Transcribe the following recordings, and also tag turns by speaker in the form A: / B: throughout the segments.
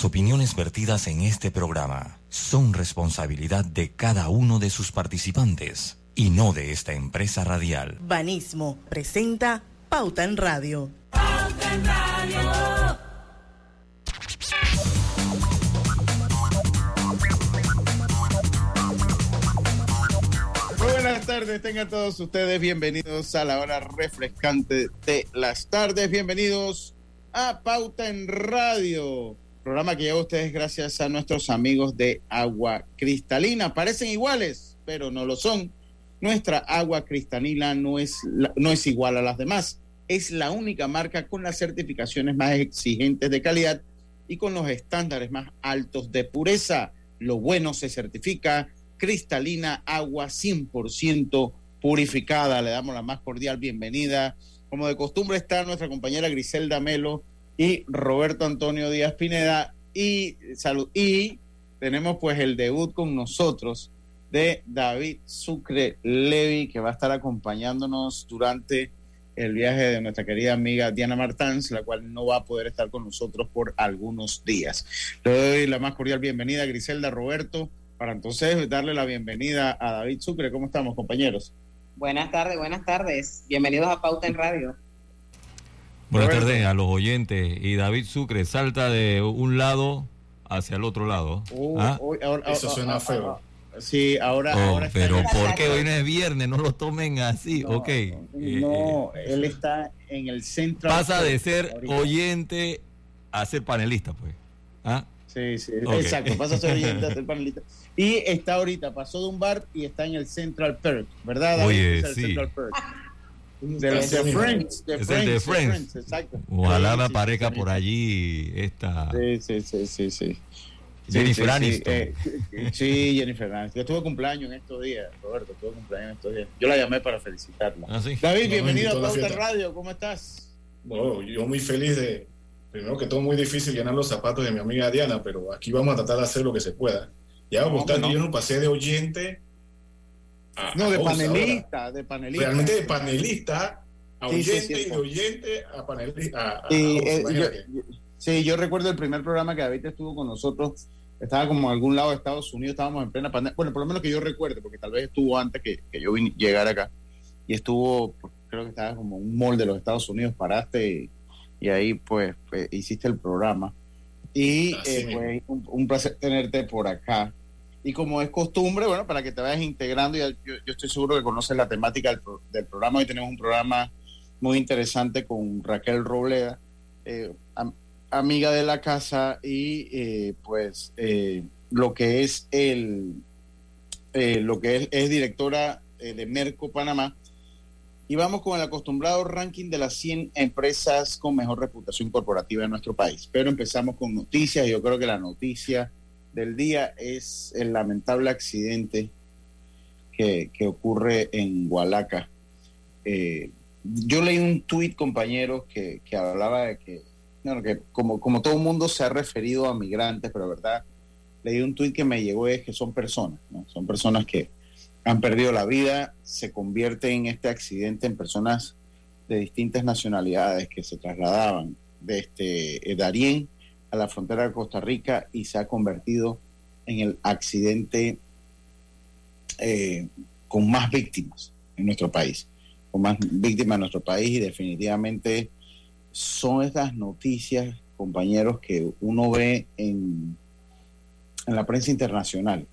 A: Las opiniones vertidas en este programa son responsabilidad de cada uno de sus participantes y no de esta empresa radial.
B: Banismo presenta Pauta en Radio. Pauta en Radio.
C: Muy buenas tardes, tengan todos ustedes bienvenidos a la hora refrescante de las tardes. Bienvenidos a Pauta en Radio, programa que lleva a ustedes gracias a nuestros amigos de Agua Cristalina. Parecen iguales, pero no lo son. Nuestra agua cristalina no es, no es igual a las demás. Es la única marca con las certificaciones más exigentes de calidad y con los estándares más altos de pureza. Lo bueno se certifica cristalina, agua 100% purificada. Le damos la más cordial bienvenida como de costumbre está nuestra compañera Griselda Melo y Roberto Antonio Díaz Pineda y salud y tenemos pues el debut con nosotros de David Sucre Levi que va a estar acompañándonos durante el viaje de nuestra querida amiga Diana Martans, la cual no va a poder estar con nosotros por algunos días. Le doy la más cordial bienvenida a Griselda Roberto para entonces darle la bienvenida a David Sucre. ¿Cómo estamos, compañeros?
D: Buenas tardes, buenas tardes. Bienvenidos a Pauta en Radio.
E: Buenas tardes a los oyentes. Y David Sucre salta de un lado hacia el otro lado.
C: Uh, ¿Ah? Eso suena feo. Sí, ahora.
E: Oh,
C: ahora
E: pero ¿por qué hoy no es viernes? No lo tomen así, ok.
C: No, eh, él está en el centro.
E: Pasa de ser oyente a ser panelista, pues. ¿Ah?
C: Sí, sí, exacto. Pasa a ser oyente a ser panelista. Y está ahorita, pasó de un bar y está en el Central Perk, ¿verdad?
E: Oye, sí. Central
C: Perk. De, de, Friends, de,
E: Friends, de Friends. exacto. Ojalá la pareja por allí esta.
C: Sí, sí, sí, sí, sí.
E: Jennifer sí, Aniston.
C: Eh, sí, Jennifer Aniston. Yo tuve cumpleaños en estos días, Roberto, tuve cumpleaños en estos días. Yo la llamé para felicitarla.
E: Ah, sí.
C: David, bienvenido a Pauta Radio, ¿cómo estás?
F: Bueno, yo muy feliz de, primero que todo muy difícil llenar los zapatos de mi amiga Diana, pero aquí vamos a tratar de hacer lo que se pueda. Ya vamos a estar, yo no pasé de oyente
C: a, No, de panelista, de panelista.
F: Realmente de panelista a oyente y de oyente a panelista.
C: Eh, sí, yo, recuerdo el primer programa que David estuvo con nosotros, estaba como en algún lado de Estados Unidos, estábamos en plena pandemia, bueno, por lo menos que yo recuerdo, porque tal vez estuvo antes que, que yo vine, llegara acá, y estuvo, creo que estaba como un mall de los Estados Unidos, paraste y, ahí pues, pues, hiciste el programa. Y eh, pues, un, placer tenerte por acá. Y como es costumbre, bueno, para que te vayas integrando, yo, estoy seguro que conoces la temática del, programa. Hoy tenemos un programa muy interesante con Raquel Robleda, eh, amiga de la casa, y eh, pues eh, lo que es el lo que es, es directora de Merco Panamá. Y vamos con el acostumbrado ranking de las 100 empresas con mejor reputación corporativa en nuestro país. Pero empezamos con noticias. Yo creo que la noticia del día es el lamentable accidente que, que ocurre en Hualaca. Eh, yo leí un tuit, compañeros, que, que hablaba de que, bueno, que como, como todo el mundo se ha referido a migrantes, pero verdad, leí un tuit que me llegó es que son personas, ¿no? son personas que han perdido la vida, se convierte en este accidente en personas de distintas nacionalidades que se trasladaban desde este, Darién a la frontera de Costa Rica y se ha convertido en el accidente eh, con más víctimas en nuestro país, con más víctimas en nuestro país y definitivamente son estas noticias, compañeros, que uno ve en, en la prensa internacional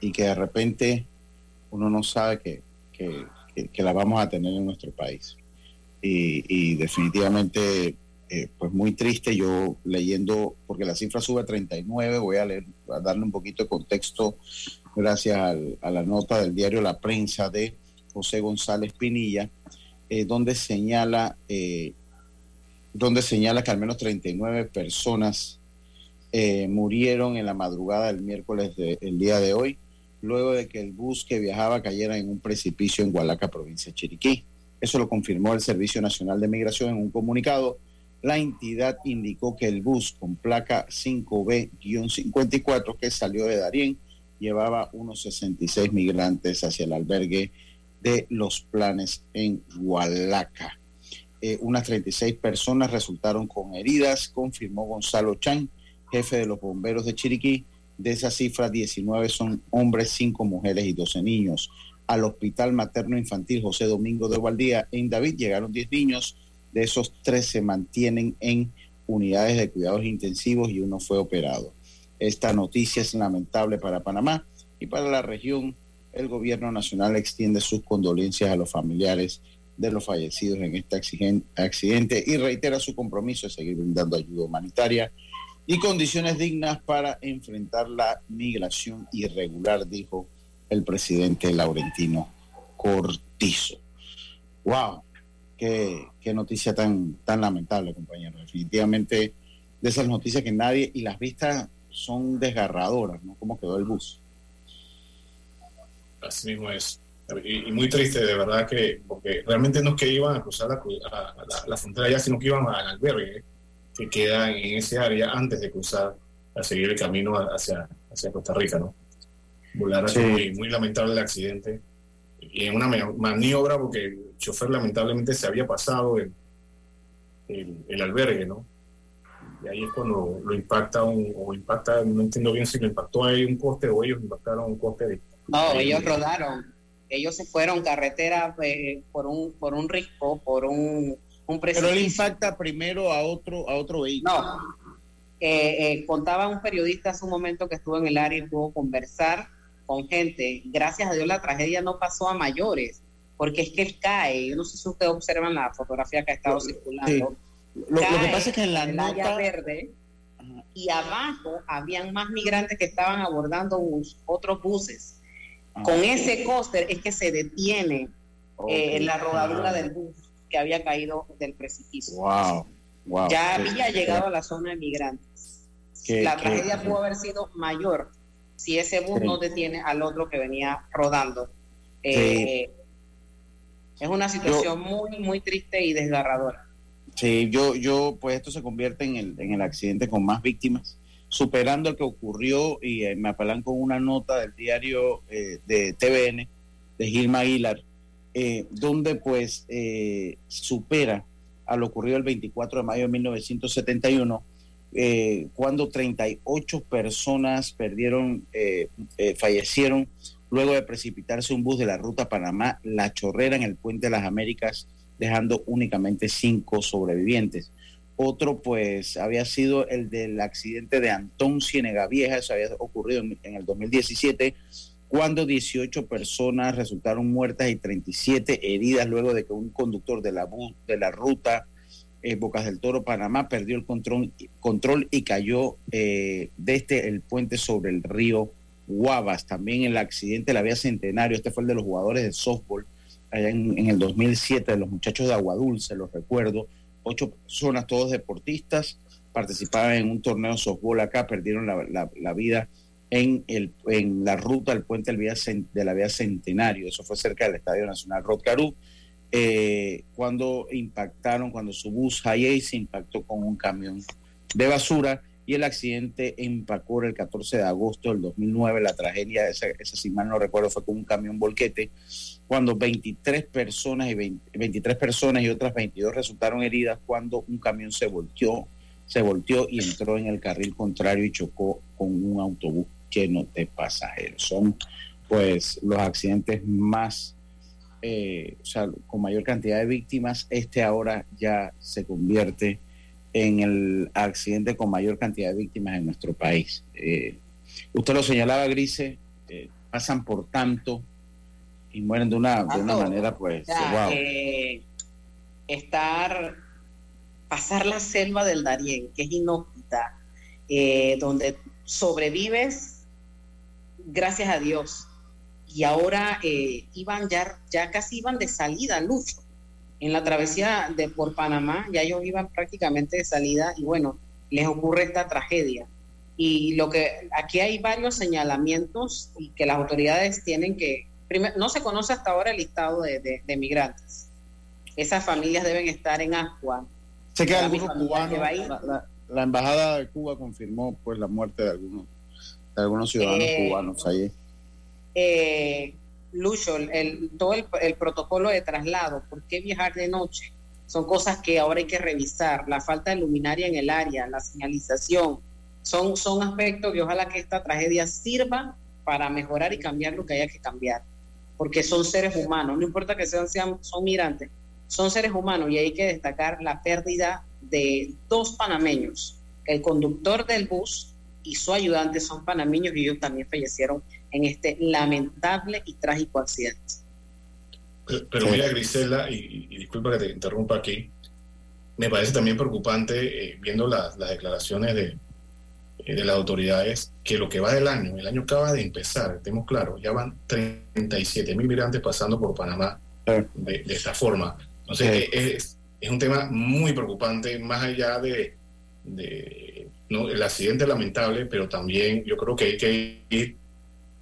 C: y que de repente uno no sabe que, que, la vamos a tener en nuestro país. Y, definitivamente, eh, pues muy triste, yo leyendo, porque la cifra sube a 39, voy a, leer, darle un poquito de contexto gracias a la nota del diario La Prensa de José González Pinilla, eh, donde señala... Eh, donde señala que al menos 39 personas murieron en la madrugada del miércoles del día de hoy luego de que el bus que viajaba cayera en un precipicio en Hualaca, provincia de Chiriquí. Eso lo confirmó el Servicio Nacional de Migración en un comunicado. La entidad indicó que el bus con placa 5B-54 que salió de Darién llevaba unos 66 migrantes hacia el albergue de los planes en Hualaca. Eh, unas 36 personas resultaron con heridas, confirmó Gonzalo Chan, jefe de los bomberos de Chiriquí. De esa cifra, 19 son hombres, 5 mujeres y 12 niños. Al Hospital Materno Infantil José Domingo de Valdía en David llegaron 10 niños. De esos, 3 se mantienen en unidades de cuidados intensivos y uno fue operado. Esta noticia es lamentable para Panamá y para la región. El gobierno nacional extiende sus condolencias a los familiares de los fallecidos en este accidente y reitera su compromiso de seguir brindando ayuda humanitaria y condiciones dignas para enfrentar la migración irregular, dijo el presidente Laurentino Cortizo. ¡Wow! Qué, qué, noticia tan, tan lamentable, compañero. Definitivamente de esas noticias que nadie, y las vistas son desgarradoras, ¿no? ¿Cómo quedó el bus?
F: Así mismo es. Y, muy triste, de verdad, que porque realmente no es que iban a cruzar la, la, frontera ya, sino que iban al albergue que queda en ese área antes de cruzar a seguir el camino hacia, hacia Costa Rica, ¿no? Volar muy, muy lamentable el accidente y en una maniobra porque chofer lamentablemente se había pasado el, el, albergue, ¿no? Y ahí es cuando lo impacta un, o impacta, no entiendo bien si lo impactó ahí un coste o ellos impactaron un coste de...
D: No, ellos rodaron ellos se fueron carretera eh, por un por un risco, por un, un
C: precipicio. Pero él impacta primero a otro a otro vehículo.
D: No. Eh, eh, contaba un periodista hace un momento que estuvo en el área y pudo conversar con gente. Gracias a Dios la tragedia no pasó a mayores, porque es que él cae. Yo no sé si ustedes observan la fotografía que ha estado circulando.
C: Lo, que pasa es que en la nota...
D: verde y abajo habían más migrantes que estaban abordando otros buses con ese coaster es que se detiene eh, la rodadura del bus que había caído del precipicio.
C: Wow,
D: Ya había llegado a la zona de migrantes. la tragedia pudo haber sido mayor si ese bus no detiene al otro que venía rodando. Eh, es una situación muy, muy triste y desgarradora.
C: Sí, yo, yo, pues esto se convierte en el, en el accidente con más víctimas superando el que ocurrió y eh, me apalan con una nota del diario eh, de TVN de Gilma Aguilar, eh, donde pues supera a lo ocurrido el 24 de mayo de 1971, cuando 38 personas perdieron, fallecieron luego de precipitarse un bus de la ruta Panamá La Chorrera en el Puente de las Américas, dejando únicamente cinco sobrevivientes. Otro, pues, había sido el del accidente de Antón Cienega Vieja, eso había ocurrido en, el 2017, cuando 18 personas resultaron muertas y 37 heridas luego de que un conductor de la, de la ruta eh, Bocas del Toro, Panamá, perdió el control, y cayó eh, desde el puente sobre el río Guavas. También el accidente de la vía Centenario, este fue el de los jugadores de softball, allá en, el 2007, de los muchachos de Aguadulce, los recuerdo, ocho personas, todos deportistas, participaban en un torneo de softball acá, perdieron la, vida en, el, en la ruta del puente de la vía Centenario, eso fue cerca del Estadio Nacional Rotcarú, eh, cuando impactaron, cuando su bus se impactó con un camión de basura y el accidente en Pacor el 14 de agosto del 2009, la tragedia, esa, esa si mal no recuerdo, fue con un camión volquete cuando 23 personas y 23 personas y otras 22 resultaron heridas cuando un camión se volteó, se volteó y entró en el carril contrario y chocó con un autobús lleno de pasajeros. Son pues los accidentes más, eh, o sea, con mayor cantidad de víctimas. Este ahora ya se convierte en el accidente con mayor cantidad de víctimas en nuestro país. Eh, usted lo señalaba, Grise, eh, pasan por tanto y mueren de una, de una manera, pues,
D: eh, estar, pasar la selva del Darién, que es inhóspita, donde sobrevives gracias a Dios. Y ahora eh, iban ya, ya casi iban de salida, Lucho, en la travesía de por Panamá, ya ellos iban prácticamente de salida y bueno, les ocurre esta tragedia. Y lo que aquí hay varios señalamientos y que las autoridades tienen que no se conoce hasta ahora el listado de, migrantes. Esas familias deben estar en Ascua.
C: Sé que algunos cubanos, la, embajada de Cuba confirmó pues la muerte de algunos, de algunos ciudadanos eh, cubanos allí.
D: Eh, Lucho, el, todo el, protocolo de traslado, ¿por qué viajar de noche? Son cosas que ahora hay que revisar. La falta de luminaria en el área, la señalización, Son, son aspectos que ojalá que esta tragedia sirva para mejorar y cambiar lo que haya que cambiar, porque son seres humanos, no importa que sean, sean son migrantes, son seres humanos y hay que destacar la pérdida de dos panameños, el conductor del bus y su ayudante son panameños y ellos también fallecieron en este lamentable y trágico accidente.
F: Pero, mira, Grisela, y, disculpa que te interrumpa aquí, me parece también preocupante eh, viendo las declaraciones de, eh, de las autoridades que lo que va del año, el año acaba de empezar, estemos claros, ya van 37 mil migrantes pasando por Panamá de, esta forma. Entonces, es, es, un tema muy preocupante, más allá de, de ¿no? el accidente lamentable, pero también yo creo que hay que ir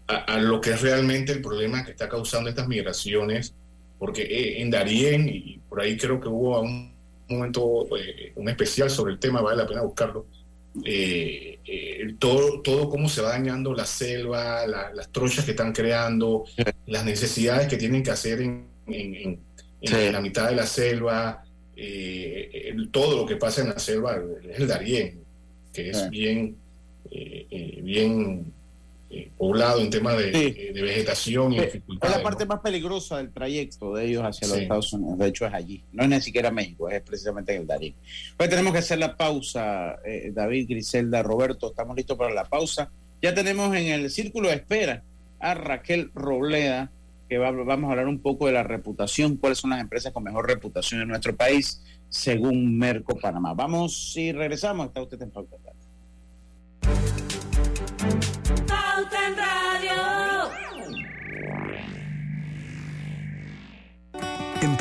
F: a, lo que es realmente el problema que está causando estas migraciones, porque eh, en Darien, y por ahí creo que hubo un momento, eh, un especial sobre el tema, vale la pena buscarlo, eh, eh, todo, todo cómo se va dañando la selva, las trochas que están creando, las necesidades que tienen que hacer en, en, la mitad de la selva, eh, todo lo que pasa en la selva es el Darién, que es bien, bien eh, poblado en temas de, vegetación y
C: Es la parte más peligrosa del trayecto de ellos hacia los Estados Unidos. De hecho, es allí. No es ni siquiera México, es precisamente en el Darín. Pues tenemos que hacer la pausa, eh, David, Griselda, Roberto. Estamos listos para la pausa. Ya tenemos en el círculo de espera a Raquel Robleda, que vamos a hablar un poco de la reputación, cuáles son las empresas con mejor reputación en nuestro país, según Merco Panamá. Vamos y regresamos. Está usted en pauta.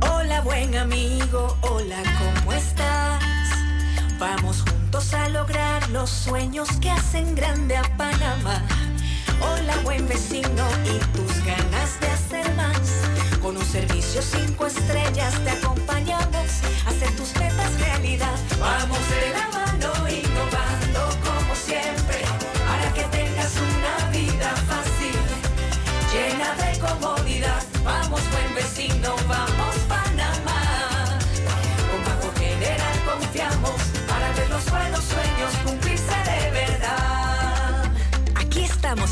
G: Hola buen amigo, hola, ¿cómo estás? Vamos juntos a lograr los sueños que hacen grande a Panamá. Hola buen vecino y tus ganas de hacer más. Con un servicio cinco estrellas te acompañamos a hacer tus metas realidad. Vamos de la mano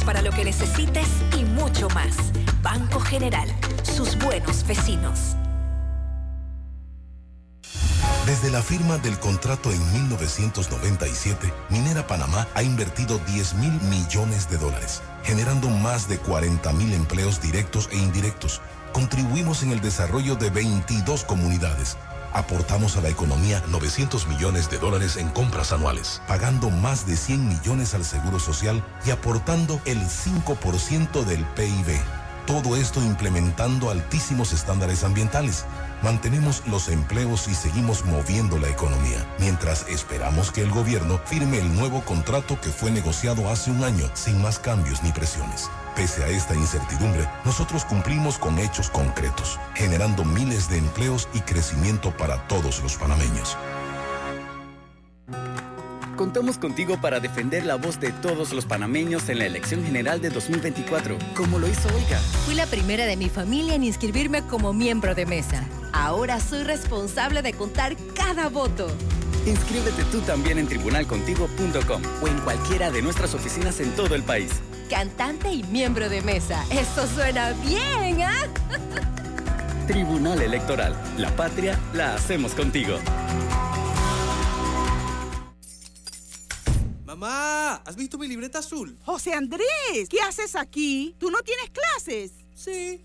G: para
H: lo que necesites y mucho más. Banco General sus buenos vecinos.
I: Desde la firma del contrato en 1997, Minera Panamá ha invertido 10 mil millones de dólares, generando más de 40 mil empleos directos e indirectos. Contribuimos en el desarrollo de 22 comunidades. Aportamos a la economía 900 millones de dólares en compras anuales, pagando más de 100 millones al Seguro Social y aportando el 5% del PIB todo esto implementando altísimos estándares ambientales. Mantenemos los empleos y seguimos moviendo la economía, mientras esperamos que el gobierno firme el nuevo contrato que fue negociado hace un año sin más cambios ni presiones. Pese a esta incertidumbre, nosotros cumplimos con hechos concretos, generando miles de empleos y crecimiento para todos los panameños.
J: Contamos contigo para defender la voz de todos los panameños en la elección general de 2024, como lo hizo Olga.
K: Fui la primera de mi familia en inscribirme como miembro de mesa. Ahora soy responsable de contar cada voto.
J: Inscríbete tú también en tribunalcontigo.com o en cualquiera de nuestras oficinas en todo el país.
K: Cantante y miembro de mesa. Eso suena bien, ¿ah?
J: Tribunal Electoral. La patria la hacemos contigo.
L: Mamá, ¿has visto mi libreta azul?
M: José Andrés, ¿qué haces aquí? ¿Tú no tienes clases?
L: Sí,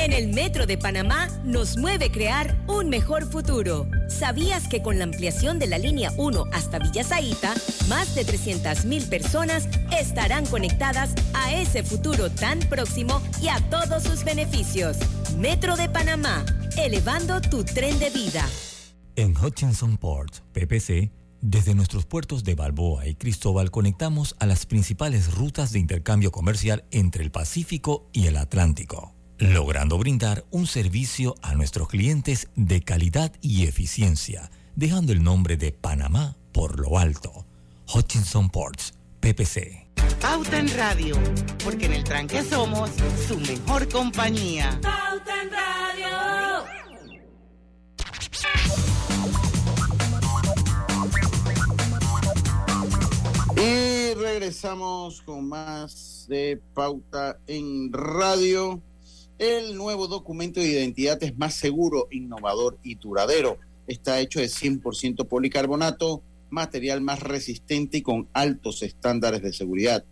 N: En el Metro de Panamá nos mueve crear un mejor futuro. ¿Sabías que con la ampliación de la línea 1 hasta Villa Zaita, más de 300.000 personas estarán conectadas a ese futuro tan próximo y a todos sus beneficios? Metro de Panamá, elevando tu tren de vida.
A: En Hutchinson Port, PPC, desde nuestros puertos de Balboa y Cristóbal conectamos a las principales rutas de intercambio comercial entre el Pacífico y el Atlántico logrando brindar un servicio a nuestros clientes de calidad y eficiencia, dejando el nombre de Panamá por lo alto. Hutchinson Ports, PPC.
B: Pauta en Radio, porque en el tranque somos su mejor compañía.
G: Pauta en Radio.
C: Y regresamos con más de Pauta en Radio. El nuevo documento de identidad es más seguro, innovador y duradero. Está hecho de 100% policarbonato, material más resistente y con altos estándares de seguridad.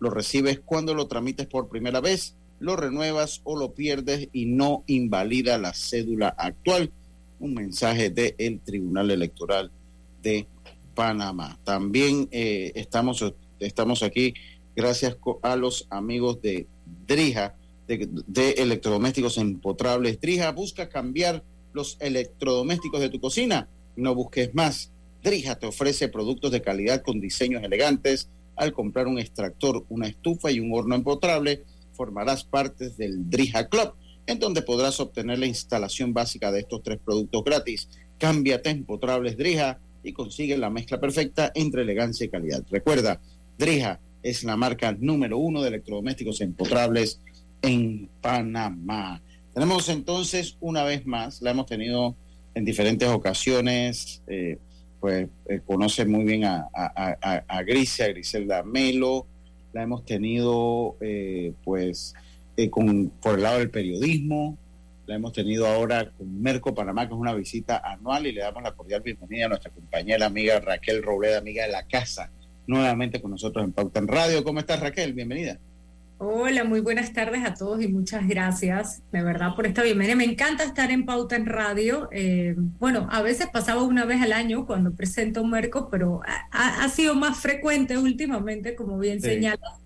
C: Lo recibes cuando lo tramites por primera vez, lo renuevas o lo pierdes y no invalida la cédula actual. Un mensaje del Tribunal Electoral de Panamá. También eh, estamos, estamos aquí gracias a los amigos de Drija de, electrodomésticos empotrables. Drija busca cambiar los electrodomésticos de tu cocina. No busques más. Drija te ofrece productos de calidad con diseños elegantes. Al comprar un extractor, una estufa y un horno empotrable, formarás parte del Drija Club, en donde podrás obtener la instalación básica de estos tres productos gratis. Cámbiate empotrables Drija y consigue la mezcla perfecta entre elegancia y calidad. Recuerda, Drija es la marca número uno de electrodomésticos empotrables en Panamá. Tenemos entonces una vez más, la hemos tenido en diferentes ocasiones, eh, pues eh, conoce muy bien a, a, a, a, Griselda Melo, la hemos tenido eh, pues con, por el lado del periodismo, la hemos tenido ahora con Merco Panamá, que es una visita anual y le damos la cordial bienvenida a nuestra compañera amiga Raquel Robleda, amiga de la casa, nuevamente con nosotros en Pauta en Radio. ¿Cómo estás Raquel? Bienvenida.
O: Hola, muy buenas tardes a todos y muchas gracias, de verdad, por esta bienvenida. Me encanta estar en Pauta en Radio. Eh, bueno, a veces pasaba una vez al año cuando presento un Merco, pero ha, ha sido más frecuente últimamente, como bien sí. señala,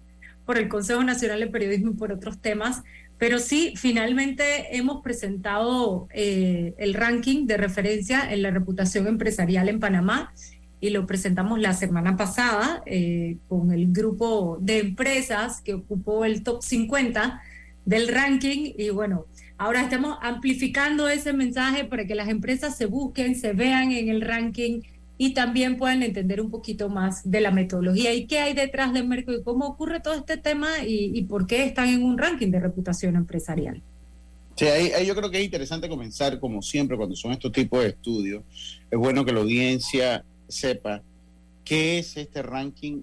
O: por el Consejo Nacional de Periodismo y por otros temas. Pero sí, finalmente hemos presentado eh, el ranking de referencia en la reputación empresarial en Panamá y lo presentamos la semana pasada eh, con el grupo de empresas que ocupó el top 50 del ranking y bueno, ahora estamos amplificando ese mensaje para que las empresas se busquen, se vean en el ranking y también puedan entender un poquito más de la metodología y qué hay detrás de Merco y cómo ocurre todo este tema y, por qué están en un ranking de reputación empresarial.
C: Sí, ahí, yo creo que es interesante comenzar, como siempre, cuando son estos tipos de estudios. Es bueno que la audiencia sepa qué es este ranking,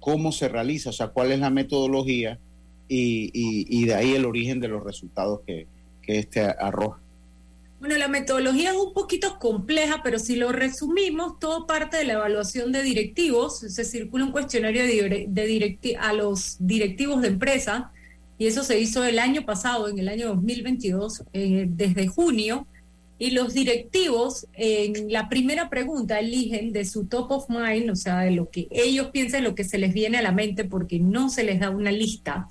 C: cómo se realiza, o sea, cuál es la metodología y, y, de ahí el origen de los resultados que, que este arroja.
O: Bueno, la metodología es un poquito compleja, pero si lo resumimos, todo parte de la evaluación de directivos. Se circula un cuestionario de directi a los directivos de empresa y eso se hizo el año pasado, en el año 2022, eh, desde junio y los directivos en la primera pregunta eligen de su top of mind, o sea, de lo que ellos piensan, lo que se les viene a la mente, porque no se les da una lista,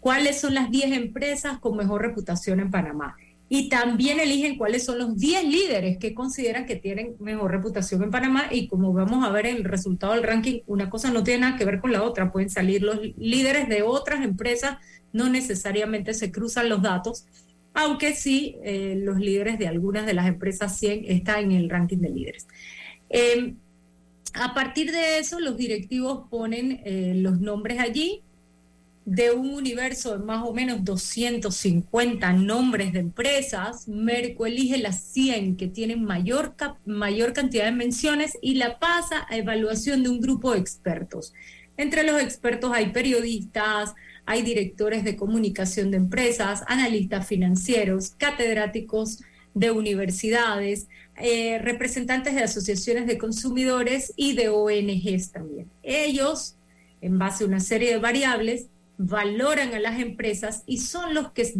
O: cuáles son las 10 empresas con mejor reputación en Panamá. Y también eligen cuáles son los 10 líderes que consideran que tienen mejor reputación en Panamá. Y como vamos a ver en el resultado del ranking, una cosa no tiene nada que ver con la otra. Pueden salir los líderes de otras empresas, no necesariamente se cruzan los datos aunque sí eh, los líderes de algunas de las empresas 100 están en el ranking de líderes. Eh, a partir de eso, los directivos ponen eh, los nombres allí de un universo de más o menos 250 nombres de empresas. Merco elige las 100 que tienen mayor, mayor cantidad de menciones y la pasa a evaluación de un grupo de expertos. Entre los expertos hay periodistas, hay directores de comunicación de empresas, analistas financieros, catedráticos de universidades, eh, representantes de asociaciones de consumidores y de ONGs también. Ellos, en base a una serie de variables, valoran a las empresas y son los que,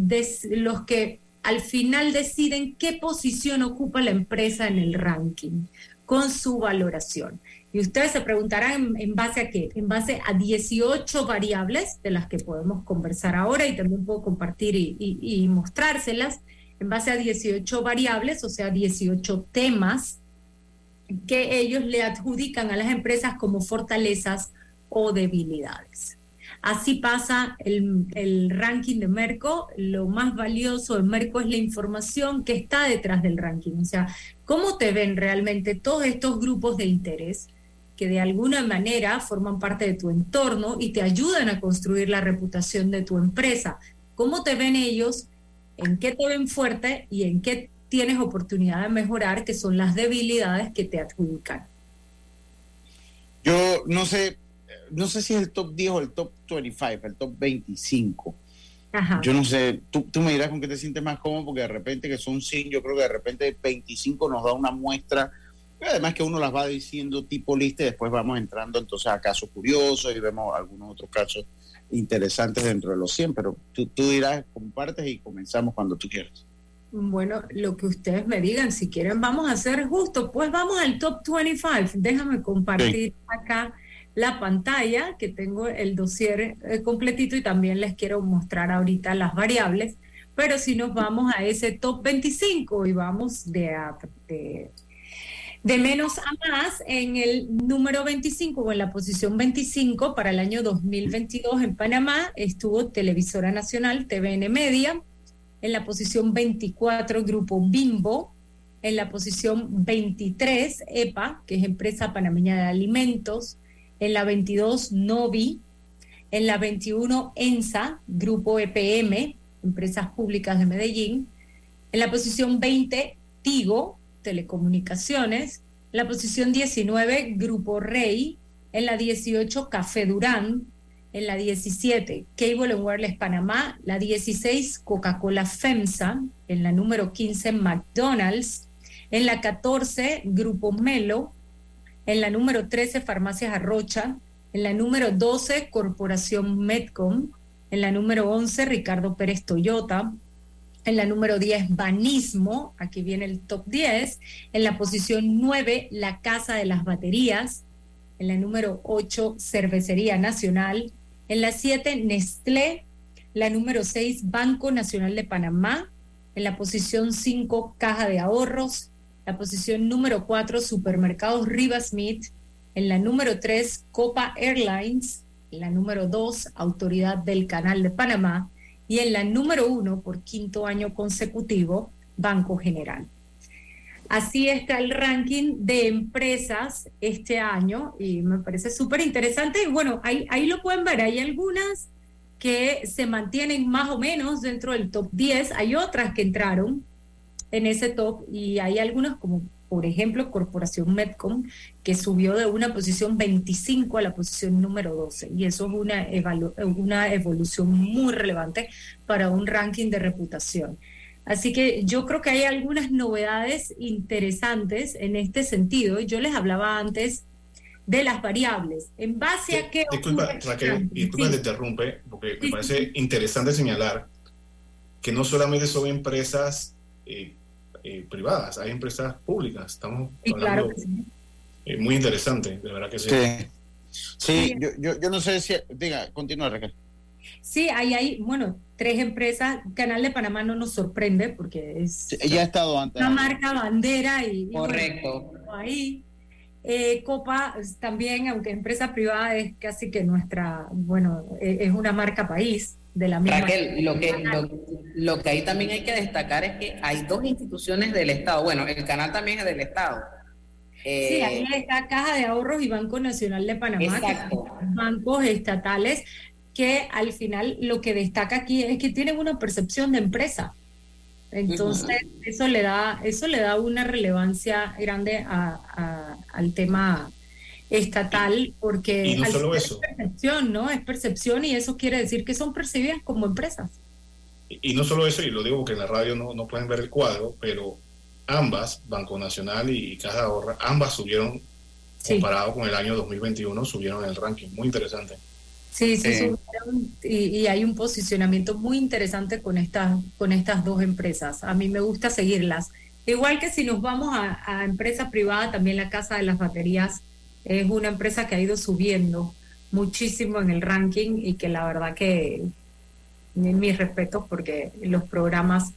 O: los que al final deciden qué posición ocupa la empresa en el ranking con su valoración. Y ustedes se preguntarán en, base a qué? En base a 18 variables de las que podemos conversar ahora y también puedo compartir y, y mostrárselas, en base a 18 variables, o sea, 18 temas que ellos le adjudican a las empresas como fortalezas o debilidades. Así pasa el, el, ranking de Merco. Lo más valioso de Merco es la información que está detrás del ranking. O sea, cómo te ven realmente todos estos grupos de interés que de alguna manera forman parte de tu entorno y te ayudan a construir la reputación de tu empresa. ¿Cómo te ven ellos? ¿En qué te ven fuerte y en qué tienes oportunidad de mejorar, que son las debilidades que te adjudican?
C: Yo no sé, no sé si es el top 10 o el top 25, el top 25. Yo no sé, tú, tú, me dirás con qué te sientes más cómodo, porque de repente que son 100, yo creo que de repente 25 nos da una muestra, además que uno las va diciendo tipo lista y después vamos entrando entonces a casos curiosos y vemos algunos otros casos interesantes dentro de los 100, pero tú, tú dirás, compartes y comenzamos cuando tú quieras.
O: Bueno, lo que ustedes me digan, si quieren vamos a hacer justo, pues vamos al top 25. Déjame compartir acá la pantalla, que tengo el dossier eh, completito y también les quiero mostrar ahorita las variables. Pero si nos vamos a ese top 25 y vamos de, de, de menos a más, en el número 25 o en la posición 25 para el año 2022 en Panamá estuvo Televisora Nacional, TVN Media. En la posición 24, Grupo Bimbo. En la posición 23, EPA, que es Empresa Panameña de Alimentos en la 22 Novi, en la 21 ENSA, Grupo EPM, Empresas Públicas de Medellín, en la posición 20 Tigo, Telecomunicaciones, la posición 19 Grupo Rey, en la 18 Café Durán, en la 17 Cable and Wireless Panamá, la 16 Coca-Cola FEMSA, en la número 15 McDonald's, en la 14 Grupo Melo, en la número 13 Farmacias Arrocha, en la número 12 Corporación Medcom, en la número 11 Ricardo Pérez Toyota, en la número 10 Banismo, aquí viene el top 10, en la posición 9 La Casa de las Baterías, en la número 8 Cervecería Nacional, en la 7 Nestlé, la número 6 Banco Nacional de Panamá, en la posición 5 Caja de Ahorros, la posición número 4, Supermercados Rivas Smith. En la número 3, Copa Airlines. En la número 2, Autoridad del Canal de Panamá. Y en la número 1, por quinto año consecutivo, Banco General. Así está el ranking de empresas este año y me parece súper interesante. Y bueno, ahí, ahí lo pueden ver, hay algunas que se mantienen más o menos dentro del top 10, hay otras que entraron en ese top y hay algunos como por ejemplo Corporación Medcom que subió de una posición 25 a la posición número 12 y eso es una, una evolución muy relevante para un ranking de reputación. Así que yo creo que hay algunas novedades interesantes en este sentido. Yo les hablaba antes de las variables. ¿En base a qué?
F: Disculpa, Raquel, disculpa te interrumpe, porque me parece interesante señalar que no solamente son empresas eh, eh, privadas, hay empresas públicas. Estamos hablando eh, muy interesante, de verdad que sí.
C: Sí, Yo, yo, yo, no sé si. Diga, continúa, Raquel.
O: Sí, ahí hay, bueno, tres empresas. Canal de Panamá no nos sorprende porque es.
C: ya ha estado antes.
O: Una marca bandera y.
D: Correcto.
O: ahí. Eh, Copa también, aunque empresa privada, es casi que nuestra, bueno, es una marca país de la misma.
D: Raquel, lo que, lo, que ahí también hay que destacar es que hay dos instituciones del Estado. Bueno, el canal también es del Estado.
O: sí, ahí eh, está Caja de Ahorros y Banco Nacional de Panamá, bancos estatales que al final lo que destaca aquí es que tienen una percepción de empresa. Entonces, eso le da, eso le da una relevancia grande a, al tema estatal, porque
F: y no solo eso.
O: es percepción, ¿no? Es percepción y eso quiere decir que son percibidas como empresas.
F: Y no solo eso, y lo digo porque en la radio no, no pueden ver el cuadro, pero ambas, Banco Nacional y Caja de Ahorro, ambas subieron, comparado con el año 2021, subieron el ranking. Muy interesante.
O: Sí, sí,
F: Eh.
O: subieron y, y hay un posicionamiento muy interesante con estas, con estas dos empresas. A mí me gusta seguirlas. Igual que si nos vamos a, a empresa privada, también la Casa de las Baterías es una empresa que ha ido subiendo muchísimo en el ranking y que la verdad que mi- mis respetos porque los programas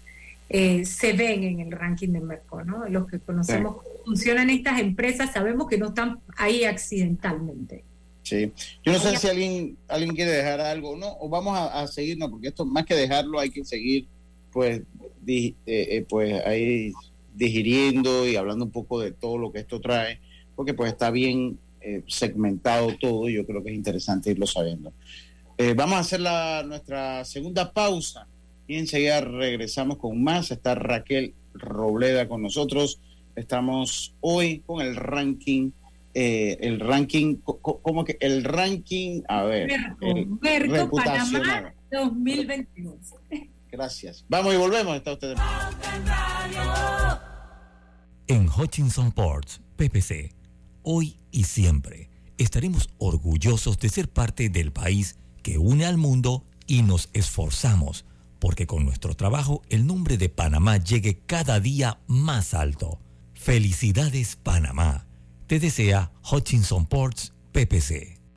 O: eh, se ven en el ranking de Merco, ¿no? Los que conocemos cómo funcionan estas empresas sabemos que no están ahí accidentalmente.
C: Sí. Yo no sé si alguien, alguien quiere dejar algo, ¿no? O vamos a, a seguirnos, porque esto más que dejarlo hay que seguir, pues, di- eh, eh, pues ahí digiriendo y hablando un poco de todo lo que esto trae, porque pues está bien eh, segmentado todo y yo creo que es interesante irlo sabiendo. Eh, vamos a hacer la, nuestra segunda pausa y enseguida regresamos con más. Está Raquel Robleda con nosotros. Estamos hoy con el ranking, eh, el ranking, co- co- ¿cómo que? El ranking, a ver. el
O: Merco, Merco
C: reputacional.
O: Panamá 2022.
C: Gracias. Vamos y volvemos. Está usted.
A: En Hutchinson Ports, PPC, hoy y siempre estaremos orgullosos de ser parte del país que une al mundo y nos esforzamos porque con nuestro trabajo el nombre de Panamá llegue cada día más alto. Felicidades Panamá. Te desea Hutchinson Ports, PPC.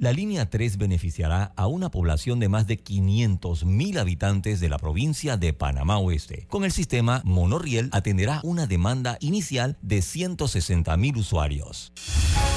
A: La línea 3 beneficiará a una población de más de 500 mil habitantes de la provincia de Panamá Oeste. Con el sistema, Monoriel atenderá una demanda inicial de 160 mil usuarios.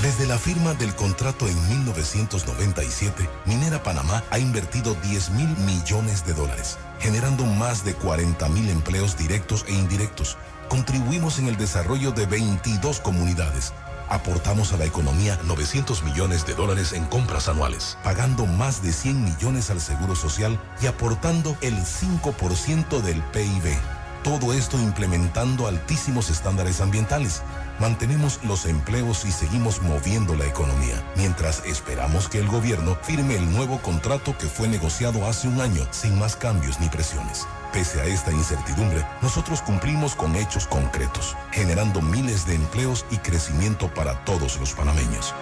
I: Desde la firma del contrato en 1997, Minera Panamá ha invertido 10 mil millones de dólares, generando más de 40 mil empleos directos e indirectos. Contribuimos en el desarrollo de 22 comunidades. Aportamos a la economía 900 millones de dólares en compras anuales, pagando más de 100 millones al Seguro Social y aportando el 5% del PIB. Todo esto implementando altísimos estándares ambientales. Mantenemos los empleos y seguimos moviendo la economía, mientras esperamos que el gobierno firme el nuevo contrato que fue negociado hace un año sin más cambios ni presiones. Pese a esta incertidumbre, nosotros cumplimos con hechos concretos, generando miles de empleos y crecimiento para todos los panameños.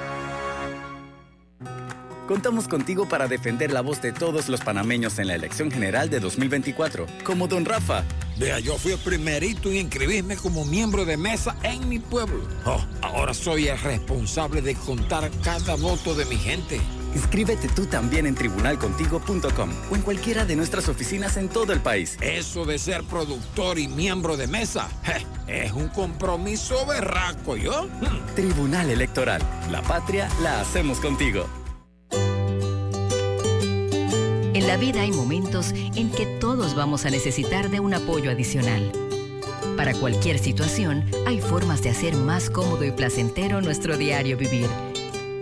J: Contamos contigo para defender la voz de todos los panameños en la elección general de 2024, como Don Rafa.
P: Vea, yo fui el primerito en inscribirme como miembro de mesa en mi pueblo. Oh, ahora soy el responsable de contar cada voto de mi gente.
J: Inscríbete tú también en tribunalcontigo.com o en cualquiera de nuestras oficinas en todo el país.
P: Eso de ser productor y miembro de mesa je, es un compromiso berraco, ¿yo?
J: Tribunal Electoral. La patria la hacemos contigo.
K: En la vida hay momentos en que todos vamos a necesitar de un apoyo adicional. Para cualquier situación, hay formas de hacer más cómodo y placentero nuestro diario vivir.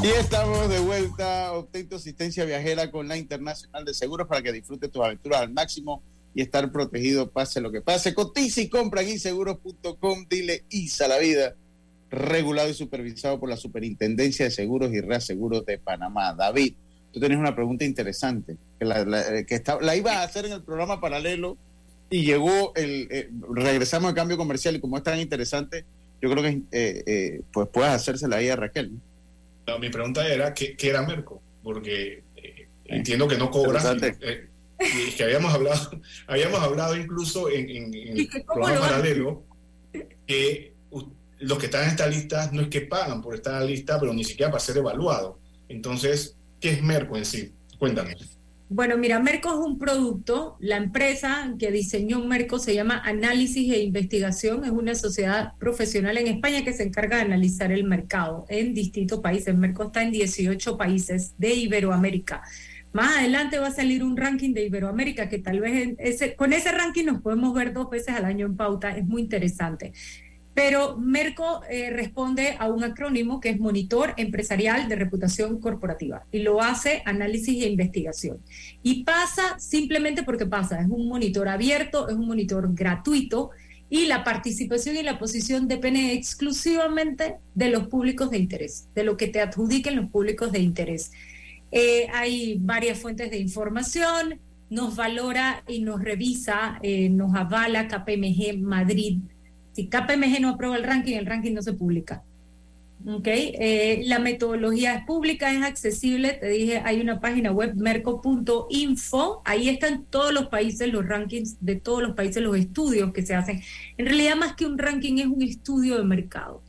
C: Y estamos de vuelta, obtén asistencia viajera con la Internacional de Seguros para que disfrutes tus aventuras al máximo y estar protegido pase lo que pase. Cotiza y compra en inseguros.com, dile ISA la vida, regulado y supervisado por la Superintendencia de Seguros y Reaseguros de Panamá. David, tú tenés una pregunta interesante, que la, que la iba a hacer en el programa paralelo y llegó el, eh, regresamos al cambio comercial y como es tan interesante, yo creo que eh, eh, pues puedes hacérsela ahí a Raquel.
F: Mi pregunta era, ¿qué, era Merco? Porque eh, entiendo que no cobra. Eh, y que habíamos hablado, habíamos hablado incluso en, el programa paralelo que los que están en esta lista no es que pagan por estar en la lista, pero ni siquiera para ser evaluado. Entonces, ¿qué es Merco en sí? Cuéntanos.
O: Bueno, mira, Merco es un producto, la empresa que diseñó Merco se llama Análisis e Investigación, es una sociedad profesional en España que se encarga de analizar el mercado en distintos países. Merco está en 18 países de Iberoamérica. Más adelante va a salir un ranking de Iberoamérica que tal vez con ese ranking nos podemos ver dos veces al año en pauta, es muy interesante. Pero Merco eh, responde a un acrónimo que es Monitor Empresarial de Reputación Corporativa y lo hace análisis e investigación. Y pasa simplemente porque pasa, es un monitor abierto, es un monitor gratuito y la participación y la posición depende exclusivamente de los públicos de interés, de lo que te adjudiquen los públicos de interés. Eh, hay varias fuentes de información, nos valora y nos revisa, eh, nos avala KPMG Madrid si KPMG no aprueba el ranking, el ranking no se publica. Okay. Eh, la metodología es pública, es accesible. Te dije, hay una página web, merco.info. Ahí están todos los países, los rankings de todos los países, los estudios que se hacen. En realidad, más que un ranking, es un estudio de mercado.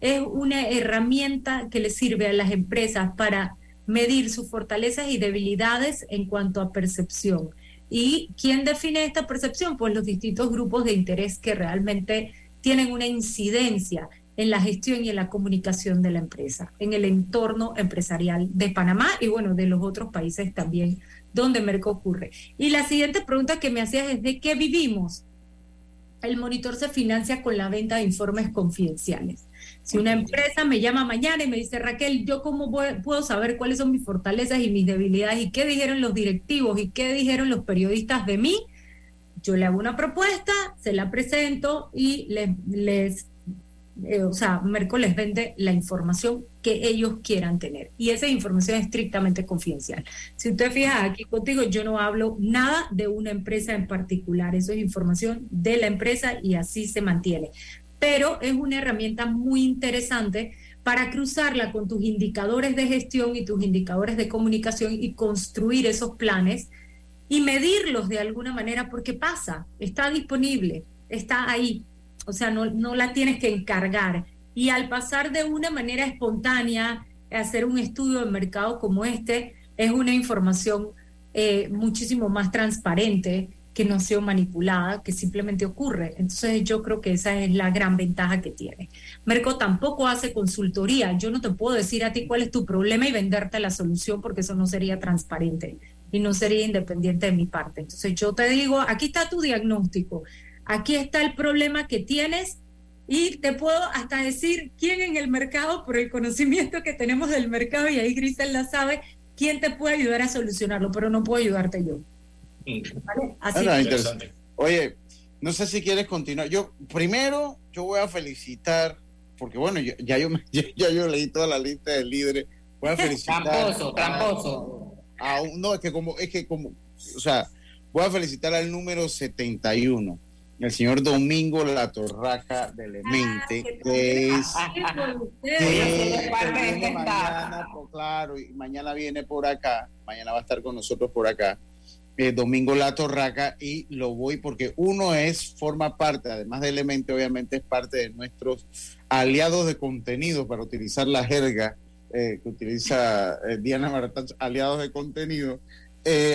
O: Es una herramienta que le sirve a las empresas para medir sus fortalezas y debilidades en cuanto a percepción. ¿Y quién define esta percepción? Pues los distintos grupos de interés que realmente tienen una incidencia en la gestión y en la comunicación de la empresa, en el entorno empresarial de Panamá y bueno, de los otros países también donde Merco ocurre. Y la siguiente pregunta que me hacías es de qué vivimos. El monitor se financia con la venta de informes confidenciales. Si una empresa me llama mañana y me dice, Raquel, ¿yo cómo puedo saber cuáles son mis fortalezas y mis debilidades y qué dijeron los directivos y qué dijeron los periodistas de mí? Yo le hago una propuesta, se la presento y les, les eh, o sea, Merco les vende la información que ellos quieran tener. Y esa información es estrictamente confidencial. Si usted fija aquí contigo, yo no hablo nada de una empresa en particular. Eso es información de la empresa y así se mantiene. Pero es una herramienta muy interesante para cruzarla con tus indicadores de gestión y tus indicadores de comunicación y construir esos planes y medirlos de alguna manera porque pasa, está disponible, está ahí. O sea, no, no la tienes que encargar. Y al pasar de una manera espontánea, hacer un estudio de mercado como este, es una información eh, muchísimo más transparente, que no sea manipulada, que simplemente ocurre. Entonces yo creo que esa es la gran ventaja que tiene. Merco tampoco hace consultoría. Yo no te puedo decir a ti cuál es tu problema y venderte la solución porque eso no sería transparente y no sería independiente de mi parte. Entonces yo te digo, aquí está tu diagnóstico, aquí está el problema que tienes y te puedo hasta decir quién en el mercado, por el conocimiento que tenemos del mercado, y ahí Grisel la sabe, quién te puede ayudar a solucionarlo, pero no puedo ayudarte yo.
C: ¿Vale? Así interesante. Oye, no sé si quieres continuar. Yo primero, yo voy a felicitar, porque bueno, ya, yo, ya, yo leí toda la lista de líderes. Voy a felicitar.
D: tramposo, tramposo
C: no, es que como, es que como, o sea, voy a felicitar al número 71, el señor Domingo La Torraca de Lemente, ah, que es mañana, claro, y mañana viene por acá, mañana va a estar con nosotros por acá. eh, Domingo La Torraca y lo voy porque uno es, forma parte, además de Elemente, obviamente es parte de nuestros aliados de contenido, para utilizar la jerga eh, que utiliza eh, Diana Maratán, aliados de contenido.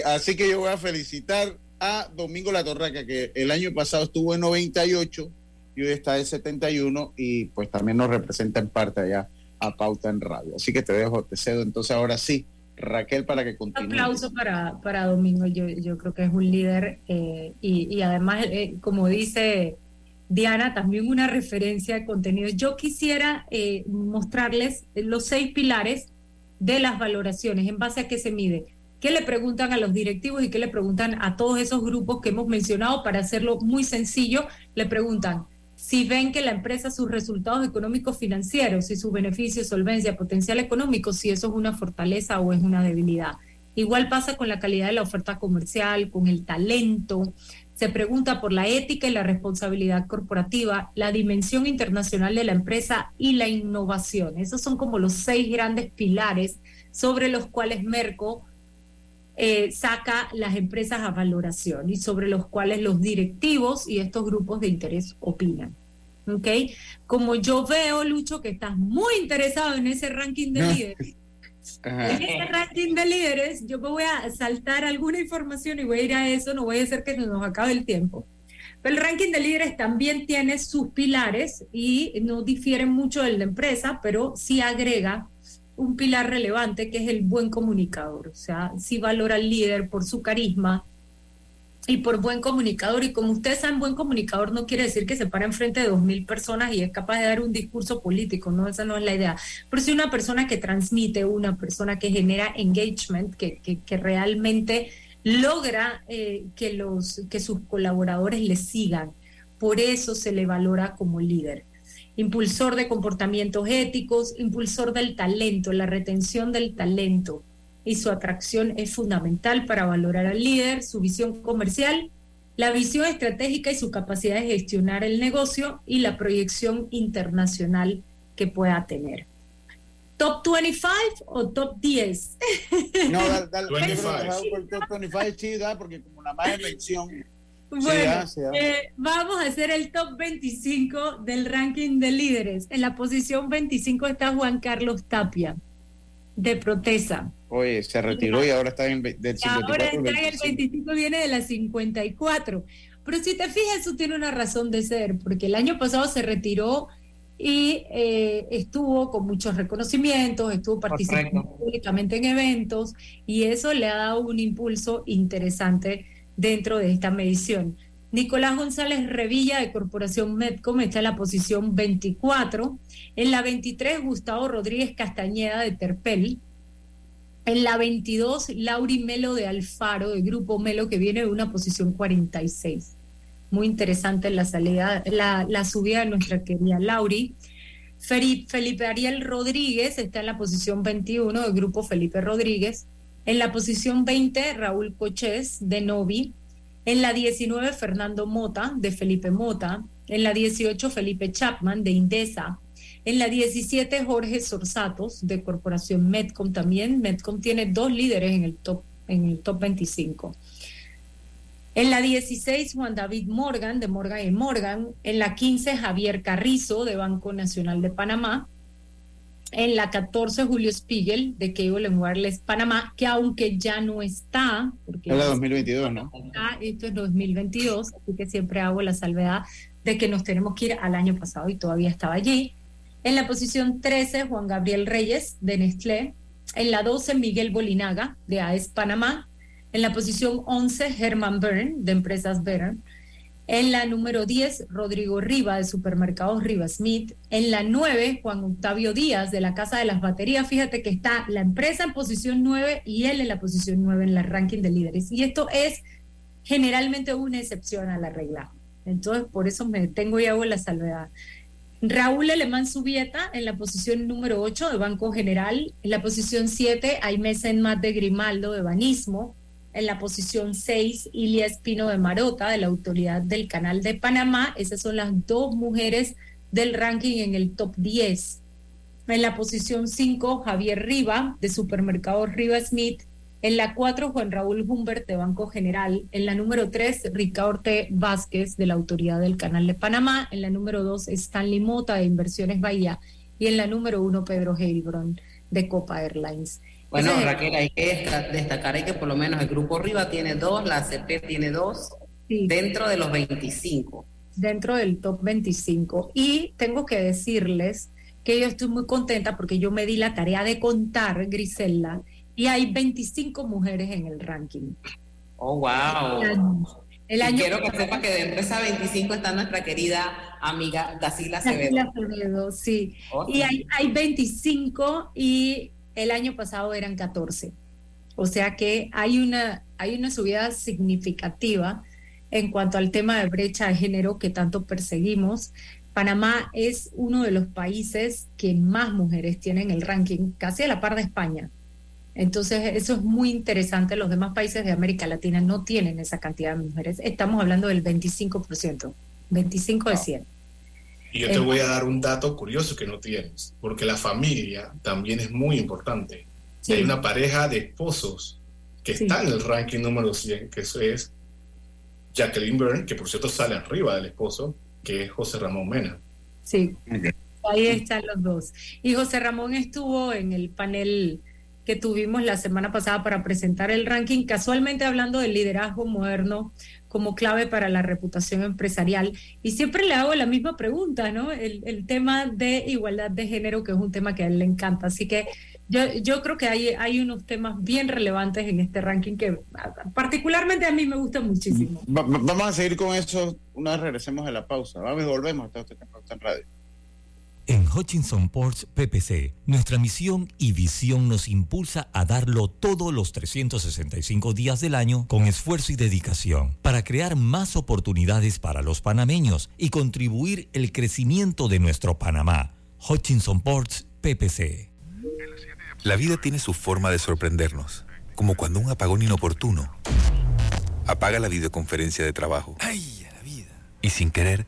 C: así que yo voy a felicitar a Domingo La Torraca, que el año pasado estuvo en 98 y hoy está en 71 y pues también nos representa en parte allá a Pauta en Radio. Así que te dejo, te cedo entonces ahora sí Raquel para que continúe.
O: Un aplauso para, para Domingo, yo, yo creo que es un líder eh, y, y, además, eh, como dice Diana, también una referencia de contenido. Yo quisiera eh, mostrarles los seis pilares de las valoraciones, en base a qué se mide. ¿Qué le preguntan a los directivos y qué le preguntan a todos esos grupos que hemos mencionado? Para hacerlo muy sencillo, le preguntan si ven que la empresa, sus resultados económicos financieros, y sus beneficios, solvencia, potencial económico, si eso es una fortaleza o es una debilidad. Igual pasa con la calidad de la oferta comercial, con el talento. Se pregunta por la ética y la responsabilidad corporativa, la dimensión internacional de la empresa y la innovación. Esos son como los seis grandes pilares sobre los cuales Merco eh, saca las empresas a valoración y sobre los cuales los directivos y estos grupos de interés opinan. ¿Ok? Como yo veo, Lucho, que estás muy interesado en ese ranking de líderes. En ese ranking de líderes, yo me voy a saltar alguna información y voy a ir a eso, no voy a hacer que nos acabe el tiempo. Pero el ranking de líderes también tiene sus pilares y no difieren mucho del de empresa, pero sí agrega un pilar relevante que es el buen comunicador, o sea, si valora al líder por su carisma y por buen comunicador. Y como ustedes saben, buen comunicador no quiere decir que se para enfrente de dos mil personas y es capaz de dar un discurso político, no, esa no es la idea. Pero si una persona que transmite, una persona que genera engagement, que, que, realmente logra eh, que, los, que sus colaboradores le sigan, por eso se le valora como líder impulsor de comportamientos éticos, impulsor del talento, la retención del talento y su atracción es fundamental para valorar al líder, su visión comercial, la visión estratégica y su capacidad de gestionar el negocio y la proyección internacional que pueda tener. ¿Top 25 o top 10?
C: No, dale, 25. top 25, sí, da, porque como la más mención
O: bueno, eh, vamos a hacer el top 25 del ranking de líderes. En la posición 25 está Juan Carlos Tapia, de Protesa.
C: Oye, se retiró y ahora está en del 54.
O: Ahora está en el 25, viene de la 54. Pero si te fijas, eso tiene una razón de ser, porque el año pasado se retiró y eh, estuvo con muchos reconocimientos, estuvo participando públicamente en eventos y eso le ha dado un impulso interesante dentro de esta medición. Nicolás González Revilla de Corporación Medcom está en la posición 24. En la 23, Gustavo Rodríguez Castañeda de Terpel. En la 22, Lauri Melo de Alfaro, de Grupo Melo, que viene de una posición 46. Muy interesante la salida, la, la subida de nuestra querida Lauri. Felipe Ariel Rodríguez está en la posición 21 del Grupo Felipe Rodríguez. En la posición 20, Raúl Cochés, de Novi. En la 19, Fernando Mota, de Felipe Mota. En la 18, Felipe Chapman, de Indesa. En la 17, Jorge Sorsatos, de Corporación Medcom también. Medcom tiene dos líderes en el top, en el top 25. En la 16, Juan David Morgan, de Morgan y Morgan. En la 15, Javier Carrizo, de Banco Nacional de Panamá en la 14 Julio Spiegel de Cable and Wireless Panamá, que aunque ya no está,
C: porque es 2022, ¿no?
O: esto es 2022, así que siempre hago la salvedad de que nos tenemos que ir al año pasado y todavía estaba allí. En la posición 13, Juan Gabriel Reyes de Nestlé. En la 12, Miguel Bolinaga de AES Panamá. En la posición 11, Herman Byrne de Empresas Byrne. En la número 10, Rodrigo Riva de Supermercados Riva Smith. En la 9, Juan Octavio Díaz de la Casa de las Baterías. Fíjate que está la empresa en posición 9 y él en la posición 9 en la ranking de líderes. Y esto es generalmente una excepción a la regla. Entonces, por eso me tengo y hago la salvedad. Raúl Alemán Subieta en la posición número 8 de Banco General. En la posición 7, en Mat de Grimaldo de Banismo. En la posición 6, Ilia Espino de Marota, de la Autoridad del Canal de Panamá. Esas son las dos mujeres del ranking en el top 10. En la posición 5, Javier Riva, de Supermercado Riva Smith. En la 4, Juan Raúl Humbert de Banco General. En la número 3, Ricardo T. Vázquez de la Autoridad del Canal de Panamá. En la número 2, Stanley Mota de Inversiones Bahía. Y en la número 1, Pedro Heilbron de Copa Airlines.
D: Bueno, Raquel, hay que destacar hay que por lo menos el Grupo Riva tiene dos, la ACP tiene dos, dentro de los 25.
O: Dentro del top 25. Y tengo que decirles que yo estoy muy contenta porque yo me di la tarea de contar, Griselda, y hay 25 mujeres en el ranking.
D: Oh, wow. El año, quiero que sepa que dentro de esa 25 está nuestra querida amiga Dacila Acevedo.
O: Acevedo, sí. Y hay, hay 25 y el año pasado eran 14. O sea que hay una, hay una subida significativa en cuanto al tema de brecha de género que tanto perseguimos. Panamá es uno de los países que más mujeres tienen el ranking, casi a la par de España. Entonces, eso es muy interesante. Los demás países de América Latina no tienen esa cantidad de mujeres. Estamos hablando del 25%, 25 de 100.
F: Y yo te voy a dar un dato curioso que no tienes, porque la familia también es muy importante. Hay una pareja de esposos que está en el ranking número 100, que eso es Jacqueline Byrne, que por cierto sale arriba del esposo, que es José Ramón Mena.
O: Sí, ahí están los dos. Y José Ramón estuvo en el panel que tuvimos la semana pasada para presentar el ranking, casualmente hablando del liderazgo moderno como clave para la reputación empresarial. Y siempre le hago la misma pregunta, ¿no? El, tema de igualdad de género, que es un tema que a él le encanta. Así que yo, yo creo que hay, hay unos temas bien relevantes en este ranking que particularmente a mí me gusta muchísimo.
C: vamos a seguir con eso una vez regresemos a la pausa. Vamos volvemos a este en radio.
A: En Hutchinson Ports PPC, nuestra misión y visión nos impulsa a darlo todos los 365 días del año con esfuerzo y dedicación para crear más oportunidades para los panameños y contribuir el crecimiento de nuestro Panamá. Hutchinson Ports PPC.
Q: La vida tiene su forma de sorprendernos, como cuando un apagón inoportuno apaga la videoconferencia de trabajo. ¡Ay, la vida! Y sin querer,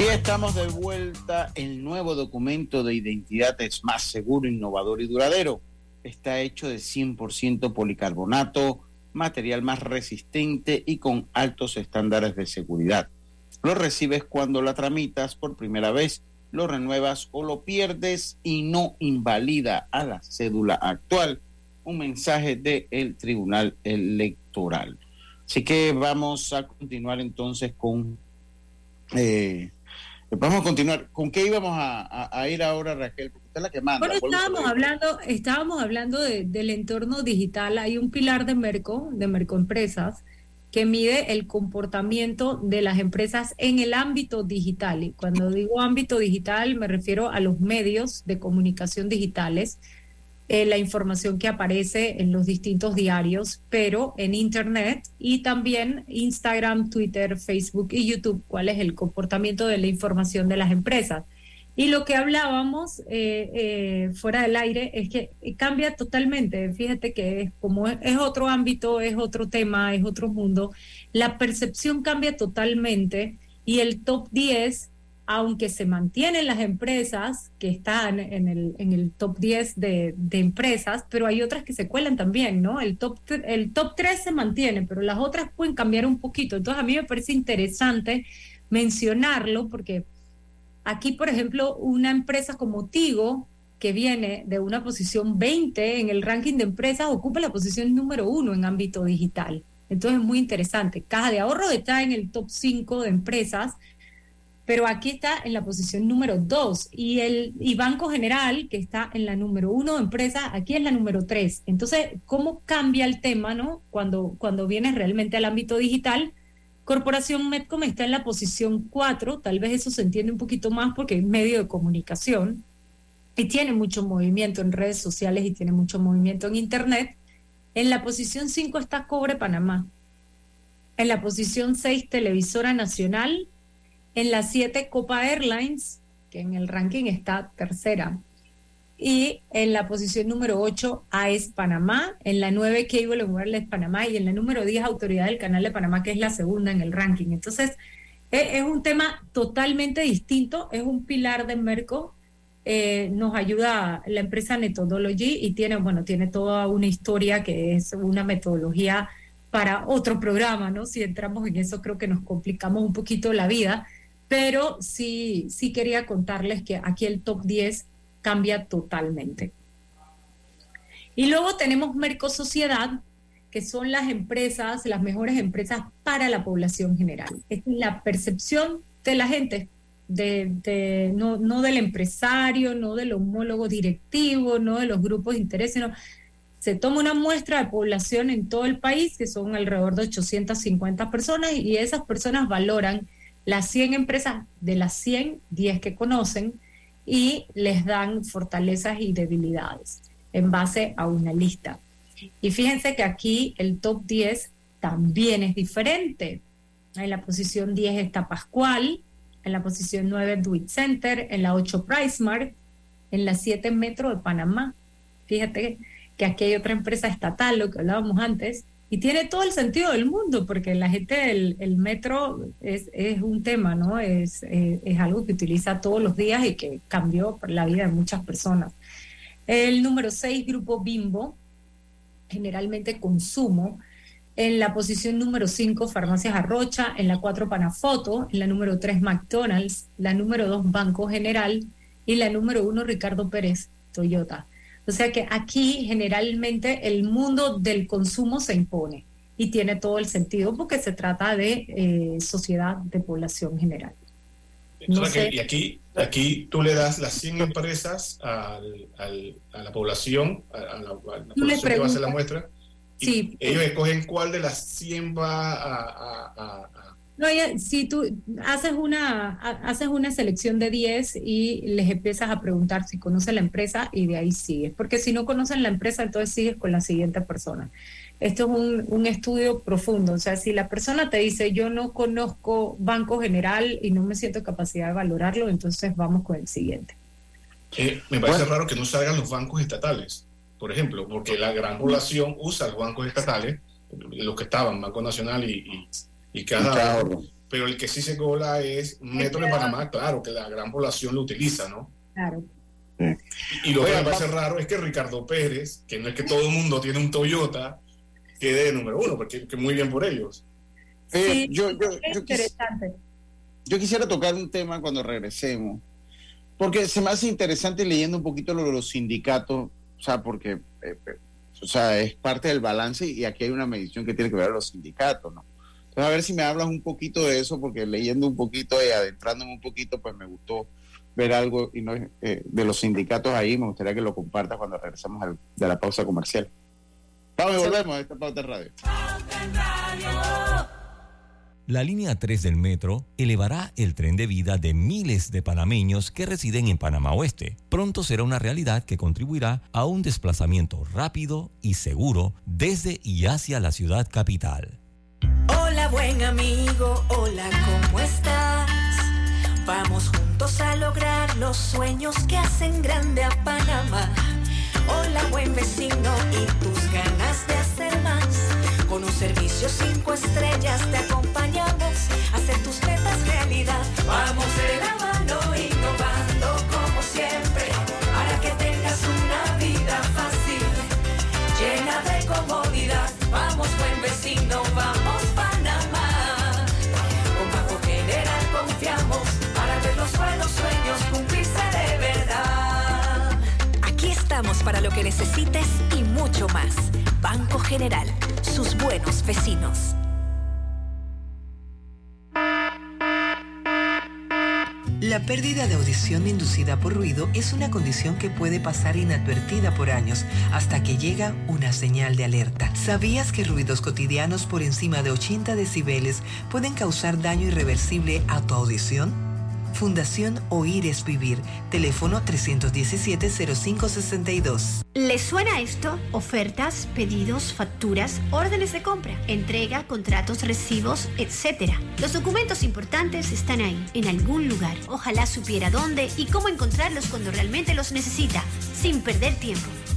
C: Y estamos de vuelta. El nuevo documento de identidad es más seguro, innovador y duradero. Está hecho de 100% policarbonato, material más resistente y con altos estándares de seguridad. Lo recibes cuando la tramitas por primera vez, lo renuevas o lo pierdes y no invalida a la cédula actual. Un mensaje del Tribunal Electoral. Así que vamos a continuar entonces con... Eh, vamos a continuar. ¿Con qué íbamos a, ir ahora, Raquel? Porque usted es la que manda.
O: Bueno, estábamos hablando, estábamos hablando del entorno digital. Hay un pilar de Merco, de Merco Empresas, que mide el comportamiento de las empresas en el ámbito digital. Y cuando digo ámbito digital me refiero a los medios de comunicación digitales, eh, la información que aparece en los distintos diarios, pero en Internet y también Instagram, Twitter, Facebook y YouTube, cuál es el comportamiento de la información de las empresas. Y lo que hablábamos eh, eh, fuera del aire es que cambia totalmente. Fíjate que es como es, otro ámbito, es otro tema, es otro mundo. La percepción cambia totalmente y el top 10, aunque se mantienen las empresas que están en el, en el top 10 de, empresas, pero hay otras que se cuelan también, ¿no? El top, el top 3 se mantiene, pero las otras pueden cambiar un poquito. Entonces a mí me parece interesante mencionarlo porque Aquí, por ejemplo, una empresa como Tigo, que viene de una posición 20 en el ranking de empresas, ocupa la posición número uno en ámbito digital. Entonces es muy interesante. Caja de Ahorro está en el top 5 de empresas, pero aquí está en la posición número 2 y el y Banco General, que está en la número 1 de empresas, aquí es la número 3. Entonces, ¿cómo cambia el tema, no? Cuando, cuando vienes realmente al ámbito digital, Corporación Medcom está en la posición 4, tal vez eso se entiende un poquito más porque es medio de comunicación y tiene mucho movimiento en redes sociales y tiene mucho movimiento en Internet. En la posición 5 está Cobre Panamá. En la posición 6, Televisora Nacional. En la 7, Copa Airlines, que en el ranking está tercera. Y en la posición número 8, AES Panamá. En la 9, Cable Wireless Panamá. Y en la número 10, Autoridad del Canal de Panamá, que es la segunda en el ranking. Entonces, e, es, un tema totalmente distinto. Es un pilar de Merco. Eh, nos ayuda la empresa Methodology y tiene, bueno, tiene toda una historia que es una metodología para otro programa, ¿no? Si entramos en eso, creo que nos complicamos un poquito la vida. Pero sí, sí quería contarles que aquí el top 10 cambia totalmente. Y luego tenemos Mercosociedad, que son las empresas, las mejores empresas para la población general. Es la percepción de la gente, de, no, no, del empresario, no del homólogo directivo, no de los grupos de interés, sino se toma una muestra de población en todo el país, que son alrededor de 850 personas, y esas personas valoran las 100 empresas, de las 100, 10 que conocen, y les dan fortalezas y debilidades en base a una lista. Y fíjense que aquí el top 10 también es diferente. En la posición 10 está Pascual, en la posición 9 Duit Center, en la 8 PriceMart, en la 7 Metro de Panamá. Fíjate que aquí hay otra empresa estatal, lo que hablábamos antes, y tiene todo el sentido del mundo, porque la gente del el metro es, es, un tema, ¿no? Es, eh, es algo que utiliza todos los días y que cambió la vida de muchas personas. El número 6, Grupo Bimbo, generalmente consumo. En la posición número 5, Farmacias Arrocha. En la 4, Panafoto. En la número 3, McDonald's. La número 2, Banco General. Y la número 1, Ricardo Pérez, Toyota. O sea que aquí generalmente el mundo del consumo se impone y tiene todo el sentido porque se trata de eh, sociedad de población general.
F: y aquí, aquí tú le das las 100 empresas a la población, a, la, población que va a hacer la muestra.
O: Sí.
F: Ellos escogen cuál de las 100 va a,
O: no, si tú haces una, haces una selección de 10 y les empiezas a preguntar si conocen la empresa y de ahí sigues, porque si no conocen la empresa, entonces sigues con la siguiente persona. Esto es un, un estudio profundo, o sea, si la persona te dice yo no conozco Banco General y no me siento capacidad de valorarlo, entonces vamos con el siguiente.
F: Eh, me parece raro que no salgan los bancos estatales, por ejemplo, porque la gran población usa los bancos estatales, los que estaban, Banco Nacional y y cada, pero el que sí se cola es Metro de Panamá, claro, que la gran población lo utiliza, ¿no?
O: Claro.
F: Y lo que me parece raro es que Ricardo Pérez, que no es que todo el mundo tiene un Toyota, quede de número uno, porque que muy bien por ellos.
C: Sí, yo, yo, yo, interesante. yo quisiera tocar un tema cuando regresemos, porque se me hace interesante leyendo un poquito lo de los sindicatos, o sea, porque eh, eh, o sea, es parte del balance y aquí hay una medición que tiene que ver con los sindicatos, ¿no? A ver si me hablas un poquito de eso, porque leyendo un poquito y adentrándome un poquito, pues me gustó ver algo y no, eh, de los sindicatos ahí. Me gustaría que lo compartas cuando regresemos de la pausa comercial. Vamos y volvemos a esta pauta radio.
A: La línea 3 del metro elevará el tren de vida de miles de panameños que residen en Panamá Oeste. Pronto será una realidad que contribuirá a un desplazamiento rápido y seguro desde y hacia la ciudad capital.
G: Hola buen amigo, hola, ¿cómo estás? Vamos juntos a lograr los sueños que hacen grande a Panamá. Hola buen vecino y tus ganas de hacer más. Con un servicio cinco estrellas te acompañamos a hacer tus metas realidad. Vamos de la para lo que necesites y mucho más. Banco General, sus buenos vecinos.
R: La pérdida de audición inducida por ruido es una condición que puede pasar inadvertida por años hasta que llega una señal de alerta. ¿Sabías que ruidos cotidianos por encima de 80 decibeles pueden causar daño irreversible a tu audición? Fundación Oír es Vivir. Teléfono 317-0562.
S: ¿Les suena esto? Ofertas, pedidos, facturas, órdenes de compra, entrega, contratos, recibos, etc. Los documentos importantes están ahí, en algún lugar. Ojalá supiera dónde y cómo encontrarlos cuando realmente los necesita, sin perder tiempo.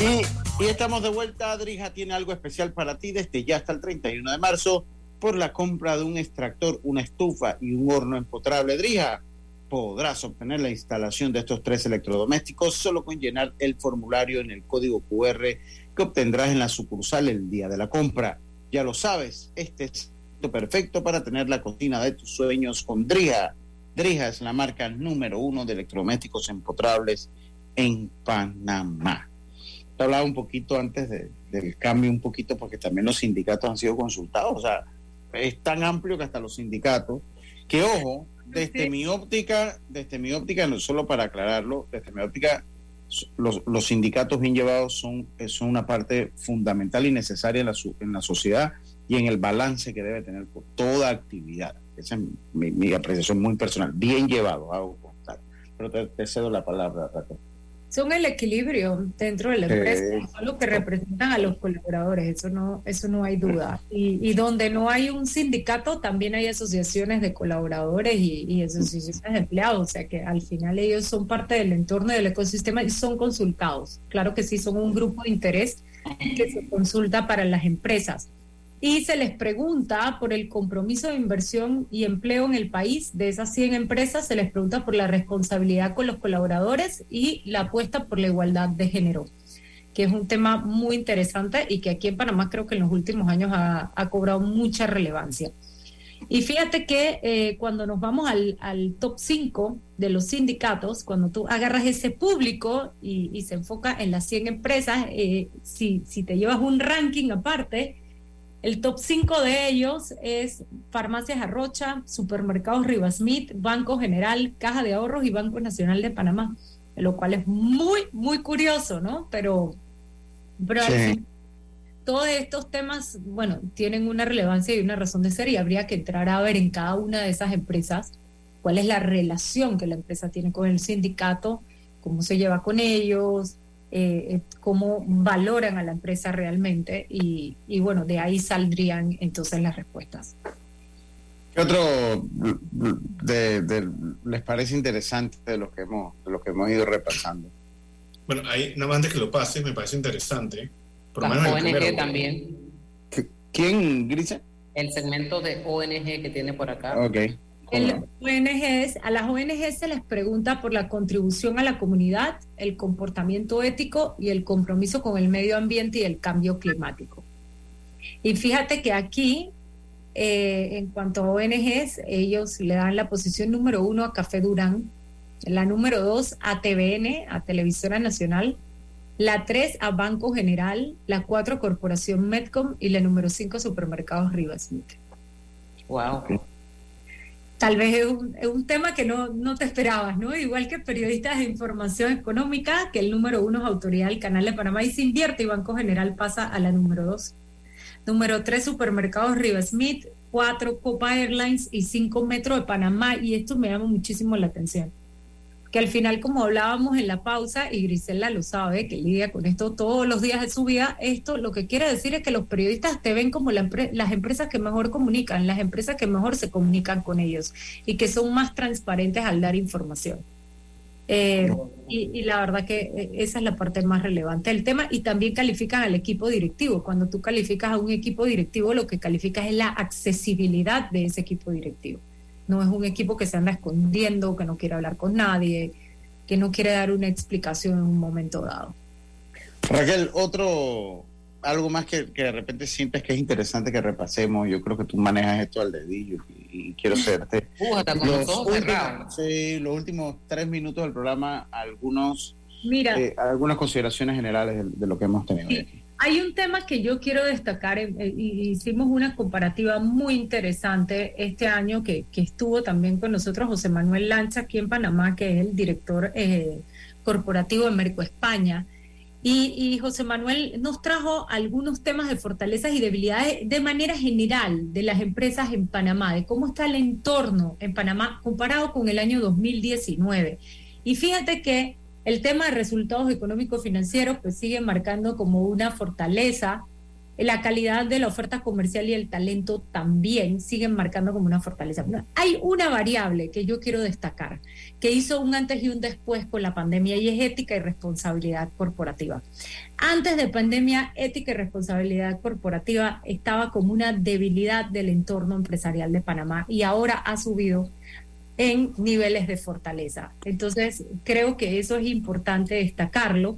C: Y, estamos de vuelta. Adrija tiene algo especial para ti desde ya hasta el 31 de marzo por la compra de un extractor, una estufa y un horno empotrable. Drija, podrás obtener la instalación de estos tres electrodomésticos solo con llenar el formulario en el código QR que obtendrás en la sucursal el día de la compra. Ya lo sabes, este es perfecto para tener la cocina de tus sueños con Drija. Drija es la marca número uno de electrodomésticos empotrables en Panamá hablaba un poquito antes del cambio, un poquito, porque también los sindicatos han sido consultados. O sea, es tan amplio que hasta los sindicatos, que ojo, desde mi óptica, desde mi óptica, no solo para aclararlo, desde mi óptica, los, los sindicatos bien llevados son, son una parte fundamental y necesaria en la, en la sociedad y en el balance que debe tener por toda actividad. Esa es mi, apreciación muy personal. Bien llevado, hago constar. Pero te, cedo la palabra, Raquel
O: son el equilibrio dentro de la empresa, son los que representan a los colaboradores, eso no, eso no hay duda. Y, donde no hay un sindicato, también hay asociaciones de colaboradores y, y, asociaciones de empleados, o sea que al final ellos son parte del entorno del ecosistema y son consultados. Claro que sí, son un grupo de interés que se consulta para las empresas y se les pregunta por el compromiso de inversión y empleo en el país. De esas 100 empresas se les pregunta por la responsabilidad con los colaboradores y la apuesta por la igualdad de género. que es un tema muy interesante y que aquí en Panamá creo que en los últimos años ha, cobrado mucha relevancia. Y fíjate que eh, cuando nos vamos al, top 5 de los sindicatos, cuando tú agarras ese público y, se enfoca en las 100 empresas, eh, si, si te llevas un ranking aparte, el top 5 de ellos es Farmacias Arrocha, Supermercados Rivasmith, Banco General, Caja de Ahorros y Banco Nacional de Panamá, lo cual es muy, muy curioso, ¿no? Pero pero todos estos temas, bueno, tienen una relevancia y una razón de ser y habría que entrar a ver en cada una de esas empresas cuál es la relación que la empresa tiene con el sindicato, cómo se lleva con ellos, eh, eh, cómo valoran a la empresa realmente y, bueno, de ahí saldrían entonces las respuestas.
C: ¿Qué otro les parece interesante de lo que hemos, de lo que hemos ido repasando?
F: Bueno, ahí, nada más antes que lo pases, me parece interesante.
D: Por La ONG también.
C: ¿Quién, Grisa?
D: El segmento de ONG que tiene por acá.
C: Ok.
O: El ONGs, a las ONG se les pregunta por la contribución a la comunidad, el comportamiento ético y el compromiso con el medio ambiente y el cambio climático. Y fíjate que aquí, eh, en cuanto a ONGs, ellos le dan la posición número uno a Café Durán, la número dos a TVN, a Televisora Nacional, la tres a Banco General, la cuatro Corporación Medcom y la número cinco Supermercados Rivas
D: Wow.
O: Tal vez es un, tema que no, no, te esperabas, ¿no? Igual que periodistas de información económica, que el número uno es Autoridad del Canal de Panamá y se invierte y Banco General pasa a la número dos. Número tres, Supermercados Rivas Smith, cuatro Copa Airlines y cinco Metro de Panamá y esto me llama muchísimo la atención que al final, como hablábamos en la pausa, y Grisela lo sabe, que lidia con esto todos los días de su vida, esto lo que quiere decir es que los periodistas te ven como las empresas que mejor comunican, las empresas que mejor se comunican con ellos y que son más transparentes al dar información. Eh, y, la verdad que eh, esa es la parte más relevante del tema y también califican al equipo directivo. Cuando tú calificas a un equipo directivo, lo que calificas es la accesibilidad de ese equipo directivo. No es un equipo que se anda escondiendo, que no quiere hablar con nadie, que no quiere dar una explicación en un momento dado.
C: Raquel, otro, algo más que, de repente sientes que es interesante que repasemos. Yo creo que tú manejas esto al dedillo y, quiero hacerte. los, últimos, sí, los últimos tres minutos del programa, algunos,
O: Mira,
C: eh, algunas consideraciones generales de, lo que hemos tenido hoy aquí.
O: Hay un tema que yo quiero destacar, eh, eh, y hicimos una comparativa muy interesante este año que, estuvo también con nosotros José Manuel Lancha aquí en Panamá, que es el director eh, corporativo de Merco España. Y, José Manuel nos trajo algunos temas de fortalezas y debilidades de manera general de las empresas en Panamá, de cómo está el entorno en Panamá comparado con el año 2019. Y fíjate que el tema de resultados económicos financieros pues sigue marcando como una fortaleza. La calidad de la oferta comercial y el talento también siguen marcando como una fortaleza. Hay una variable que yo quiero destacar, que hizo un antes y un después con la pandemia y es ética y responsabilidad corporativa. Antes de pandemia, ética y responsabilidad corporativa estaba como una debilidad del entorno empresarial de Panamá y ahora ha subido en niveles de fortaleza. Entonces, creo que eso es importante destacarlo.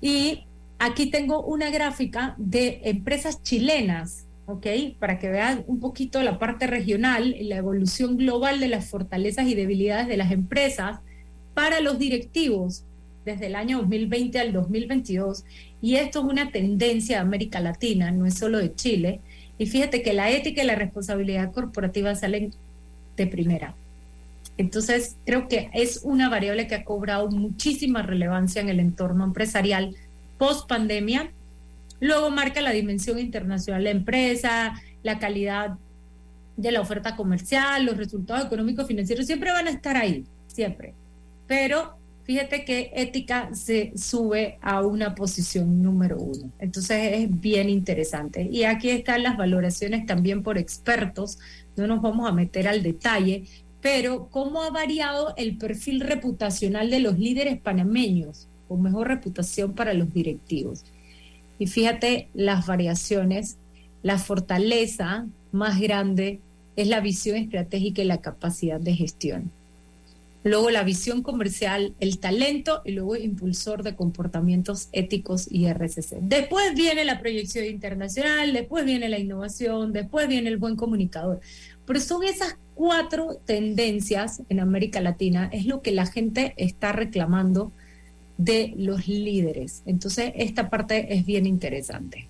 O: Y aquí tengo una gráfica de empresas chilenas, ¿ok? Para que vean un poquito la parte regional, la evolución global de las fortalezas y debilidades de las empresas para los directivos desde el año 2020 al 2022. Y esto es una tendencia de América Latina, no es solo de Chile. Y fíjate que la ética y la responsabilidad corporativa salen de primera. Entonces, creo que es una variable que ha cobrado muchísima relevancia en el entorno empresarial post pandemia. Luego marca la dimensión internacional de la empresa, la calidad de la oferta comercial, los resultados económicos financieros siempre van a estar ahí, siempre. Pero fíjate que ética se sube a una posición número uno. Entonces es bien interesante. Y aquí están las valoraciones también por expertos. No nos vamos a meter al detalle, pero cómo ha variado el perfil reputacional de los líderes panameños, con mejor reputación para los directivos. Y fíjate las variaciones, la fortaleza más grande es la visión estratégica y la capacidad de gestión. luego la visión comercial, el talento y luego impulsor de comportamientos éticos y RCC. Después viene la proyección internacional, después viene la innovación, después viene el buen comunicador. Pero son esas cuatro tendencias en América Latina, es lo que la gente está reclamando de los líderes. Entonces, esta parte es bien interesante.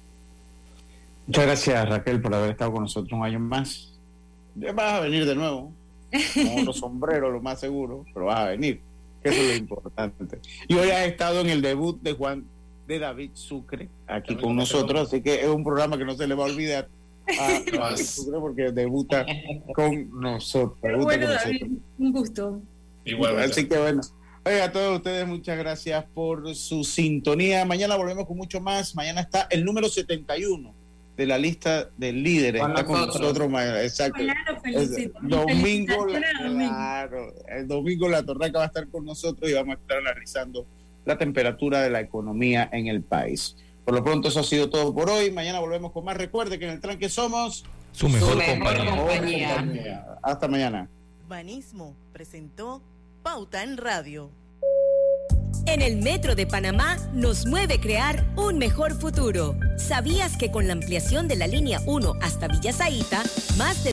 C: Muchas gracias Raquel por haber estado con nosotros un año más. Vas a venir de nuevo, con los sombreros lo más seguro, pero vas a venir, eso es lo importante. Y hoy has estado en el debut de Juan, de David Sucre, aquí con nosotros, así que es un programa que no se le va a olvidar a Sucre porque debuta con nosotros.
O: bueno, David, un gusto.
C: Igual, así que bueno. a todos ustedes muchas gracias por su sintonía. Mañana volvemos con mucho más. Mañana está el número 71 de la lista de líderes. Está con nosotros, exacto. domingo, claro, el domingo la Torraca va a estar con nosotros y vamos a estar analizando la temperatura de la economía en el país. Por lo pronto eso ha sido todo por hoy. Mañana volvemos con más. Recuerde que en el tranque somos
A: su mejor, compañía.
C: compañía. Hasta mañana.
B: Banismo presentó Pauta en Radio.
N: En el Metro de Panamá nos mueve crear un mejor futuro. ¿Sabías que con la ampliación de la línea 1 hasta Villa más de